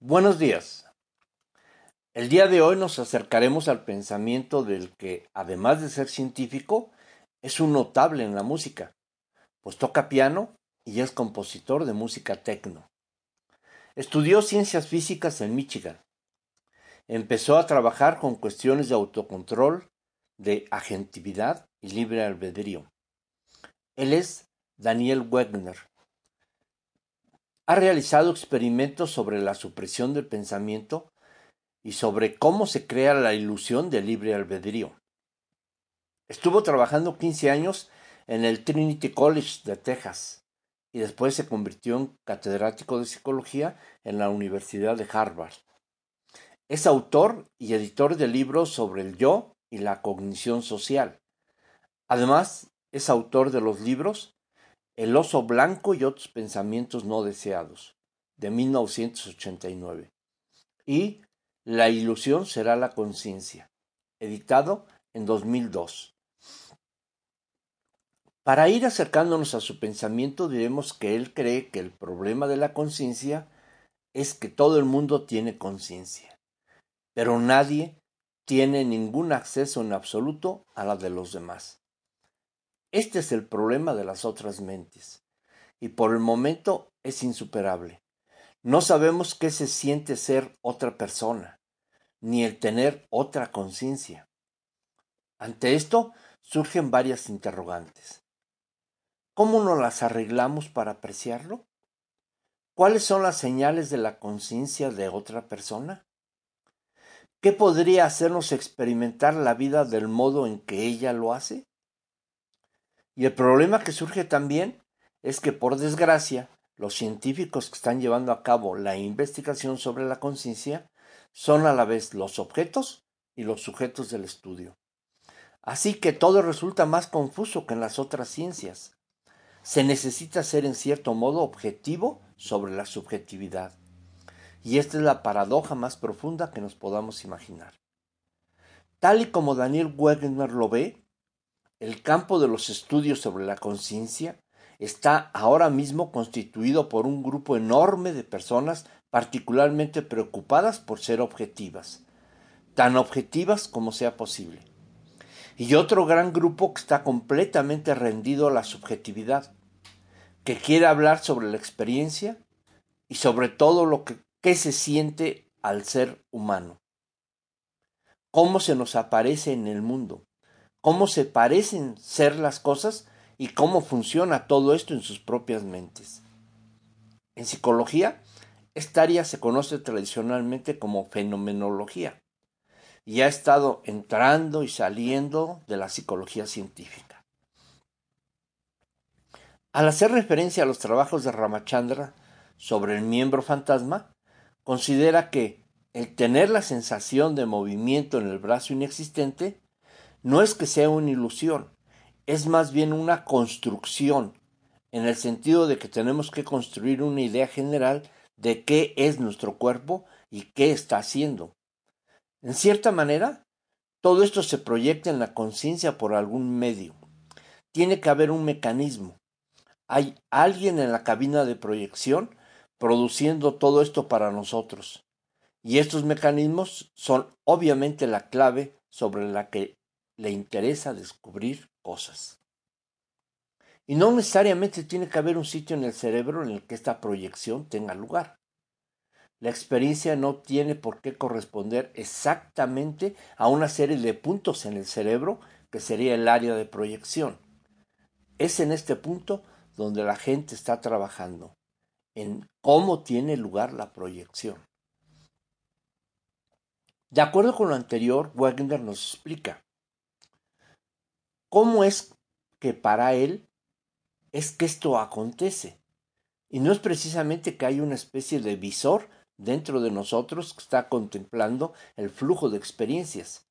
Buenos días. El día de hoy nos acercaremos al pensamiento del que, además de ser científico, es un notable en la música, pues toca piano y es compositor de música techno. Estudió ciencias físicas en Michigan. Empezó a trabajar con cuestiones de autocontrol, de agentividad y libre albedrío. Él es Daniel Wegner. Ha realizado experimentos sobre la supresión del pensamiento y sobre cómo se crea la ilusión del libre albedrío. Estuvo trabajando 15 años en el Trinity College de Texas y después se convirtió en catedrático de psicología en la Universidad de Harvard. Es autor y editor de libros sobre el yo y la cognición social. Además, es autor de los libros El oso blanco y otros pensamientos no deseados, de 1989, y La ilusión será la conciencia, editado en 2002. Para ir acercándonos a su pensamiento diremos que él cree que el problema de la conciencia es que todo el mundo tiene conciencia, pero nadie tiene ningún acceso en absoluto a la de los demás. Este es el problema de las otras mentes, y por el momento es insuperable. No sabemos qué se siente ser otra persona, ni el tener otra conciencia. Ante esto surgen varias interrogantes. ¿Cómo nos las arreglamos para apreciarlo? ¿Cuáles son las señales de la conciencia de otra persona? ¿Qué podría hacernos experimentar la vida del modo en que ella lo hace? Y el problema que surge también es que, por desgracia, los científicos que están llevando a cabo la investigación sobre la conciencia son a la vez los objetos y los sujetos del estudio. Así que todo resulta más confuso que en las otras ciencias. Se necesita ser en cierto modo objetivo sobre la subjetividad. Y esta es la paradoja más profunda que nos podamos imaginar. Tal y como Daniel Wegner lo ve, el campo de los estudios sobre la conciencia está ahora mismo constituido por un grupo enorme de personas particularmente preocupadas por ser objetivas, tan objetivas como sea posible. Y otro gran grupo que está completamente rendido a la subjetividad, que quiere hablar sobre la experiencia y sobre todo lo que, que se siente al ser humano. Cómo se nos aparece en el mundo, cómo se parecen ser las cosas y cómo funciona todo esto en sus propias mentes. En psicología, esta área se conoce tradicionalmente como fenomenología y ha estado entrando y saliendo de la psicología científica. Al hacer referencia a los trabajos de Ramachandra sobre el miembro fantasma, considera que el tener la sensación de movimiento en el brazo inexistente no es que sea una ilusión, es más bien una construcción, en el sentido de que tenemos que construir una idea general de qué es nuestro cuerpo y qué está haciendo. En cierta manera, todo esto se proyecta en la conciencia por algún medio. Tiene que haber un mecanismo. Hay alguien en la cabina de proyección produciendo todo esto para nosotros. Y estos mecanismos son obviamente la clave sobre la que le interesa descubrir cosas. Y no necesariamente tiene que haber un sitio en el cerebro en el que esta proyección tenga lugar. La experiencia no tiene por qué corresponder exactamente a una serie de puntos en el cerebro que sería el área de proyección. Es en este punto donde la gente está trabajando, en cómo tiene lugar la proyección. De acuerdo con lo anterior, Wagner nos explica cómo es que para él es que esto acontece. Y no es precisamente que hay una especie de visor dentro de nosotros que está contemplando el flujo de experiencias.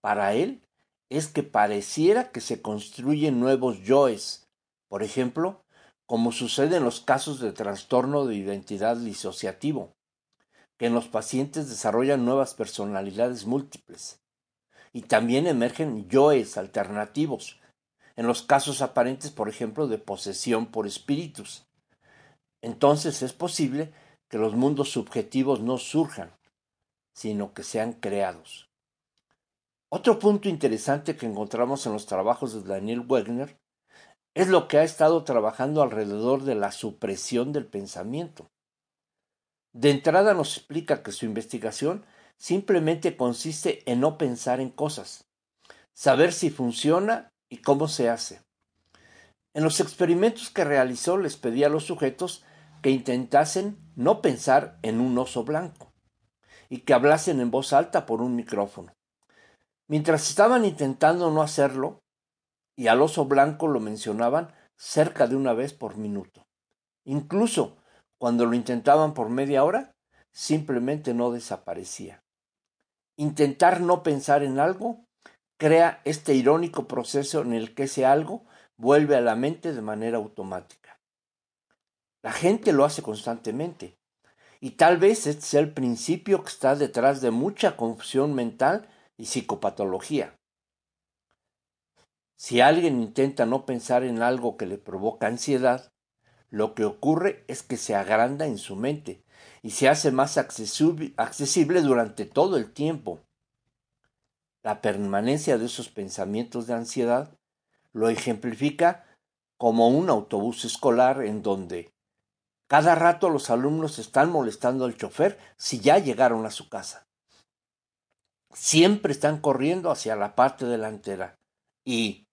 Para él es que pareciera que se construyen nuevos yoes, por ejemplo, como sucede en los casos de trastorno de identidad disociativo, que en los pacientes desarrollan nuevas personalidades múltiples y también emergen yoes alternativos, en los casos aparentes, por ejemplo, de posesión por espíritus. Entonces es posible que los mundos subjetivos no surjan, sino que sean creados. Otro punto interesante que encontramos en los trabajos de Daniel Wegner es lo que ha estado trabajando alrededor de la supresión del pensamiento. De entrada nos explica que su investigación simplemente consiste en no pensar en cosas, saber si funciona y cómo se hace. En los experimentos que realizó les pedía a los sujetos que intentasen no pensar en un oso blanco y que hablasen en voz alta por un micrófono. Mientras estaban intentando no hacerlo, y al oso blanco lo mencionaban cerca de una vez por minuto. Incluso cuando lo intentaban por media hora, simplemente no desaparecía. Intentar no pensar en algo crea este irónico proceso en el que ese algo vuelve a la mente de manera automática. La gente lo hace constantemente, y tal vez este sea el principio que está detrás de mucha confusión mental y psicopatología. Si alguien intenta no pensar en algo que le provoca ansiedad, lo que ocurre es que se agranda en su mente y se hace más accesible durante todo el tiempo. La permanencia de esos pensamientos de ansiedad lo ejemplifica como un autobús escolar en donde cada rato los alumnos están molestando al chofer si ya llegaron a su casa. Siempre están corriendo hacia la parte delantera y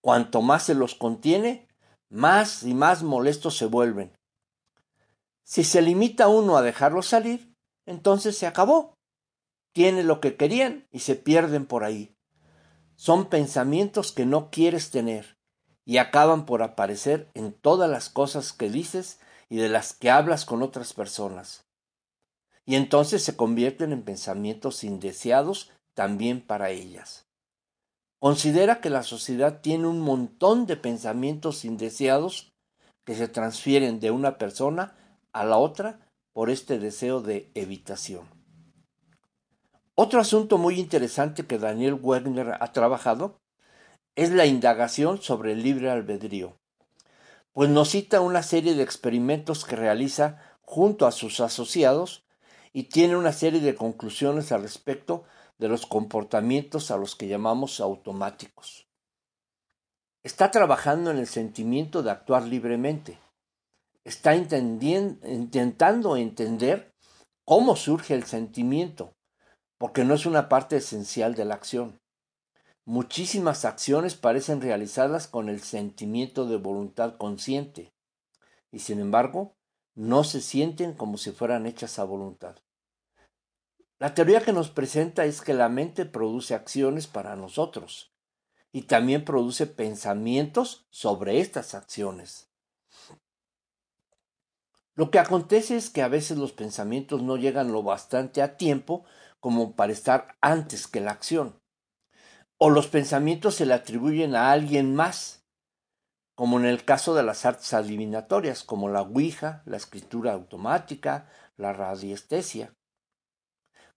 cuanto más se los contiene, más y más molestos se vuelven. Si se limita uno a dejarlos salir, entonces se acabó. Tiene lo que querían y se pierden por ahí. Son pensamientos que no quieres tener y acaban por aparecer en todas las cosas que dices y de las que hablas con otras personas. Y entonces se convierten en pensamientos indeseados también para ellas. Considera que la sociedad tiene un montón de pensamientos indeseados que se transfieren de una persona a la otra por este deseo de evitación. Otro asunto muy interesante que Daniel Wegner ha trabajado es la indagación sobre el libre albedrío, pues nos cita una serie de experimentos que realiza junto a sus asociados y tiene una serie de conclusiones al respecto de los comportamientos a los que llamamos automáticos. Está trabajando en el sentimiento de actuar libremente. Está intentando entender cómo surge el sentimiento, porque no es una parte esencial de la acción. Muchísimas acciones parecen realizadas con el sentimiento de voluntad consciente, y sin embargo, no se sienten como si fueran hechas a voluntad. La teoría que nos presenta es que la mente produce acciones para nosotros y también produce pensamientos sobre estas acciones. Lo que acontece es que a veces los pensamientos no llegan lo bastante a tiempo como para estar antes que la acción. O los pensamientos se le atribuyen a alguien más, como en el caso de las artes adivinatorias, como la Ouija, la escritura automática, la radiestesia.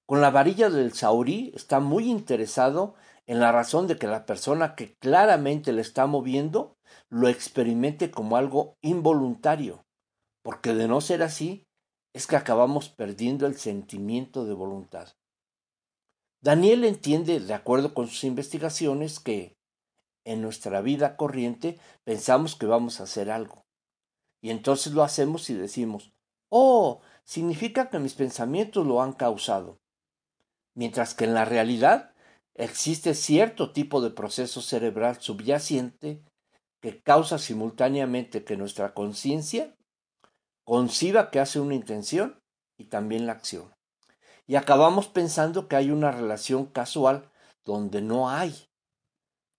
Con la varilla del saurí está muy interesado en la razón de que la persona que claramente le está moviendo lo experimente como algo involuntario, porque de no ser así, es que acabamos perdiendo el sentimiento de voluntad. Daniel entiende, de acuerdo con sus investigaciones, que en nuestra vida corriente pensamos que vamos a hacer algo. Y entonces lo hacemos y decimos, oh, significa que mis pensamientos lo han causado mientras que en la realidad existe cierto tipo de proceso cerebral subyacente que causa simultáneamente que nuestra conciencia conciba que hace una intención y también la acción. Y acabamos pensando que hay una relación casual donde no hay.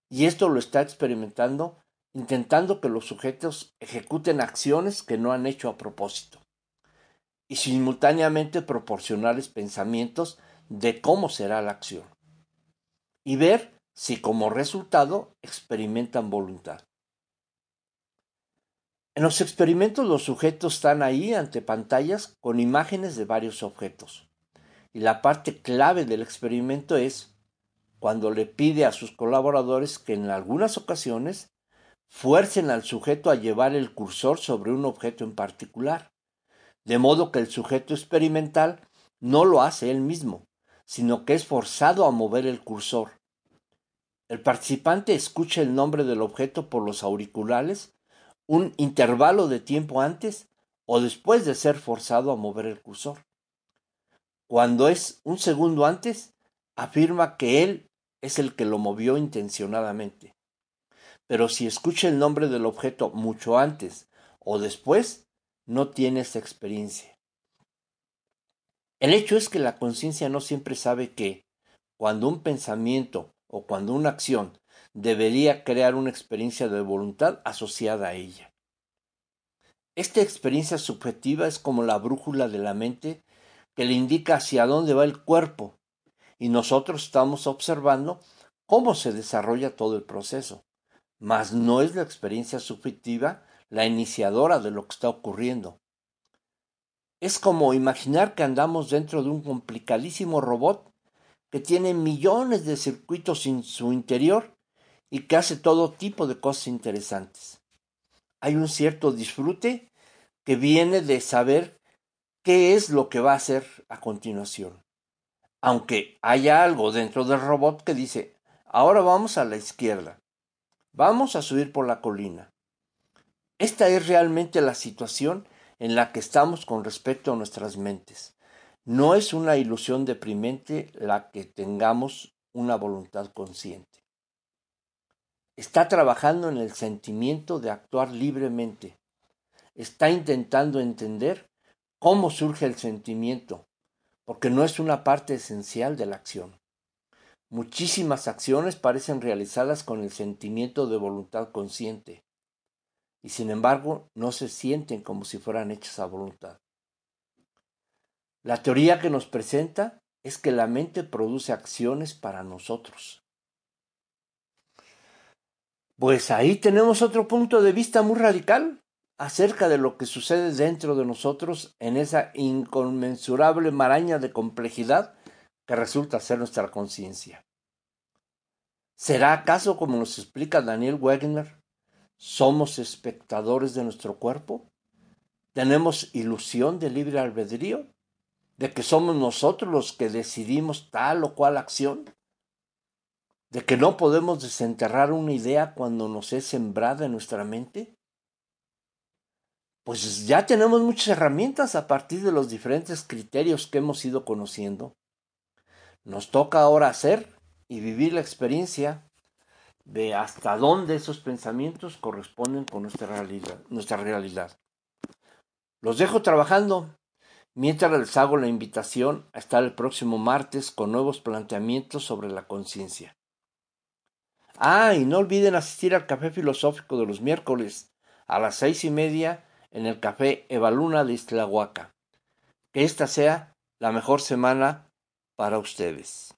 Y esto lo está experimentando intentando que los sujetos ejecuten acciones que no han hecho a propósito y simultáneamente proporcionarles pensamientos de cómo será la acción y ver si como resultado experimentan voluntad. En los experimentos los sujetos están ahí ante pantallas con imágenes de varios objetos. Y la parte clave del experimento es cuando le pide a sus colaboradores que en algunas ocasiones fuercen al sujeto a llevar el cursor sobre un objeto en particular, de modo que el sujeto experimental no lo hace él mismo, sino que es forzado a mover el cursor. El participante escucha el nombre del objeto por los auriculares un intervalo de tiempo antes o después de ser forzado a mover el cursor. Cuando es un segundo antes, afirma que él es el que lo movió intencionadamente. Pero si escucha el nombre del objeto mucho antes o después, no tiene esa experiencia. El hecho es que la conciencia no siempre sabe que, cuando un pensamiento o cuando una acción debería crear una experiencia de voluntad asociada a ella. Esta experiencia subjetiva es como la brújula de la mente que le indica hacia dónde va el cuerpo y nosotros estamos observando cómo se desarrolla todo el proceso. Mas no es la experiencia subjetiva la iniciadora de lo que está ocurriendo. Es como imaginar que andamos dentro de un complicadísimo robot que tiene millones de circuitos en su interior y que hace todo tipo de cosas interesantes. Hay un cierto disfrute que viene de saber qué es lo que va a hacer a continuación. Aunque haya algo dentro del robot que dice, ahora vamos a la izquierda, vamos a subir por la colina. Esta es realmente la situación en la que estamos con respecto a nuestras mentes. No es una ilusión deprimente la que tengamos una voluntad consciente. Está trabajando en el sentimiento de actuar libremente. Está intentando entender cómo surge el sentimiento, porque no es una parte esencial de la acción. Muchísimas acciones parecen realizadas con el sentimiento de voluntad consciente, y sin embargo no se sienten como si fueran hechas a voluntad. La teoría que nos presenta es que la mente produce acciones para nosotros. Pues ahí tenemos otro punto de vista muy radical acerca de lo que sucede dentro de nosotros en esa inconmensurable maraña de complejidad que resulta ser nuestra conciencia. ¿Será acaso, como nos explica Daniel Wegner, somos espectadores de nuestro cuerpo? ¿Tenemos ilusión de libre albedrío? de que somos nosotros los que decidimos tal o cual acción, de que no podemos desenterrar una idea cuando nos es sembrada en nuestra mente? Pues ya tenemos muchas herramientas a partir de los diferentes criterios que hemos ido conociendo. Nos toca ahora hacer y vivir la experiencia de hasta dónde esos pensamientos corresponden con nuestra realidad. Nuestra realidad. Los dejo trabajando mientras les hago la invitación a estar el próximo martes con nuevos planteamientos sobre la conciencia. Ah, y no olviden asistir al café filosófico de los miércoles a las seis y media en el café Evaluna de Islahuaca. Que esta sea la mejor semana para ustedes.